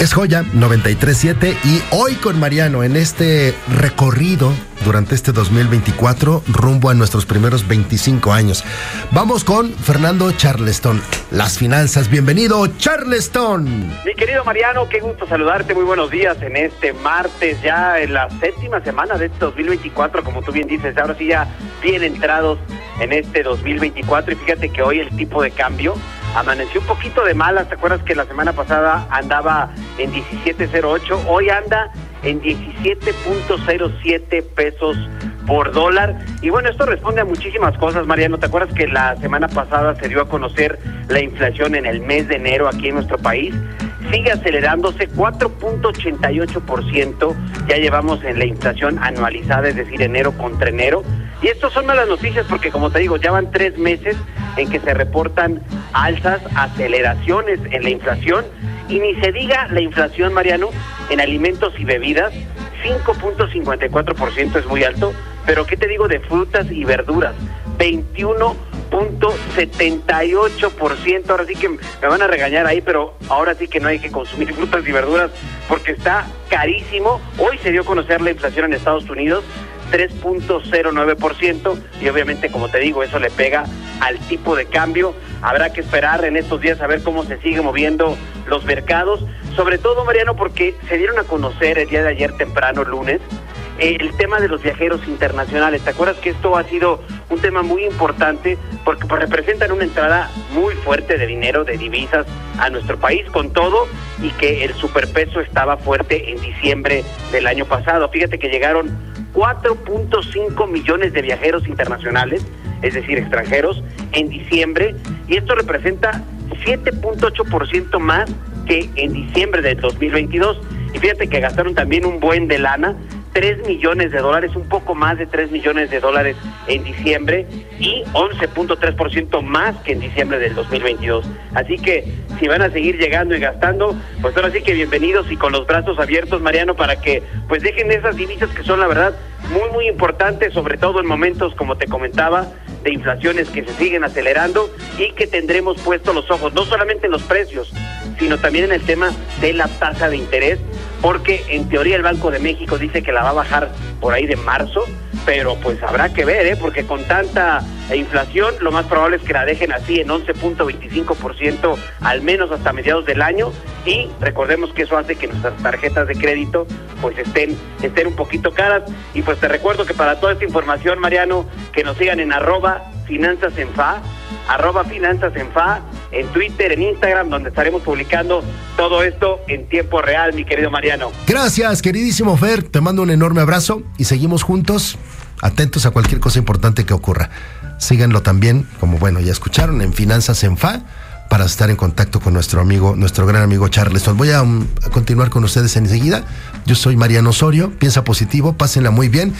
Es Joya 937 y hoy con Mariano en este recorrido durante este 2024 rumbo a nuestros primeros 25 años. Vamos con Fernando Charleston, las finanzas. Bienvenido Charleston. Mi querido Mariano, qué gusto saludarte. Muy buenos días en este martes ya en la séptima semana de este 2024, como tú bien dices. Ahora sí ya bien entrados en este 2024 y fíjate que hoy el tipo de cambio amaneció un poquito de malas. ¿Te acuerdas que la semana pasada andaba en 17.08? Hoy anda en 17.07 pesos por dólar. Y bueno, esto responde a muchísimas cosas, Mariano. ¿Te acuerdas que la semana pasada se dio a conocer la inflación en el mes de enero aquí en nuestro país? Sigue acelerándose 4.88%. Ya llevamos en la inflación anualizada, es decir, enero contra enero. Y esto son malas noticias porque, como te digo, ya van tres meses en que se reportan alzas, aceleraciones en la inflación y ni se diga la inflación, Mariano, en alimentos y bebidas, 5.54% es muy alto, pero ¿qué te digo de frutas y verduras? 21.78%, ahora sí que me van a regañar ahí, pero ahora sí que no hay que consumir frutas y verduras porque está carísimo. Hoy se dio a conocer la inflación en Estados Unidos, 3.09% y obviamente como te digo eso le pega al tipo de cambio. Habrá que esperar en estos días a ver cómo se sigue moviendo los mercados, sobre todo Mariano porque se dieron a conocer el día de ayer temprano lunes el tema de los viajeros internacionales. ¿Te acuerdas que esto ha sido un tema muy importante porque pues, representan una entrada muy fuerte de dinero, de divisas a nuestro país con todo y que el superpeso estaba fuerte en diciembre del año pasado. Fíjate que llegaron 4.5 millones de viajeros internacionales, es decir, extranjeros, en diciembre, y esto representa 7.8% más que en diciembre del 2022. Y fíjate que gastaron también un buen de lana, 3 millones de dólares, un poco más de 3 millones de dólares en diciembre y 11.3% más que en diciembre del 2022. Así que si van a seguir llegando y gastando, pues ahora sí que bienvenidos y con los brazos abiertos, Mariano, para que pues dejen esas divisas que son la verdad muy, muy importantes, sobre todo en momentos, como te comentaba, de inflaciones que se siguen acelerando y que tendremos puestos los ojos, no solamente en los precios, sino también en el tema de la tasa de interés, porque en teoría el Banco de México dice que la va a bajar por ahí de marzo, pero pues habrá que ver, ¿eh? porque con tanta inflación lo más probable es que la dejen así en 11.25% al menos hasta mediados del año y recordemos que eso hace que nuestras tarjetas de crédito pues estén, estén un poquito caras y pues te recuerdo que para toda esta información Mariano que nos sigan en arroba finanzas en fa arroba finanzas en fa en Twitter, en Instagram, donde estaremos publicando todo esto en tiempo real, mi querido Mariano. Gracias, queridísimo Fer. Te mando un enorme abrazo y seguimos juntos, atentos a cualquier cosa importante que ocurra. Síganlo también, como bueno, ya escucharon, en Finanzas en Fa para estar en contacto con nuestro amigo, nuestro gran amigo Charleston. Voy a, um, continuar con ustedes enseguida. Yo soy Mariano Osorio, piensa positivo, pásenla muy bien.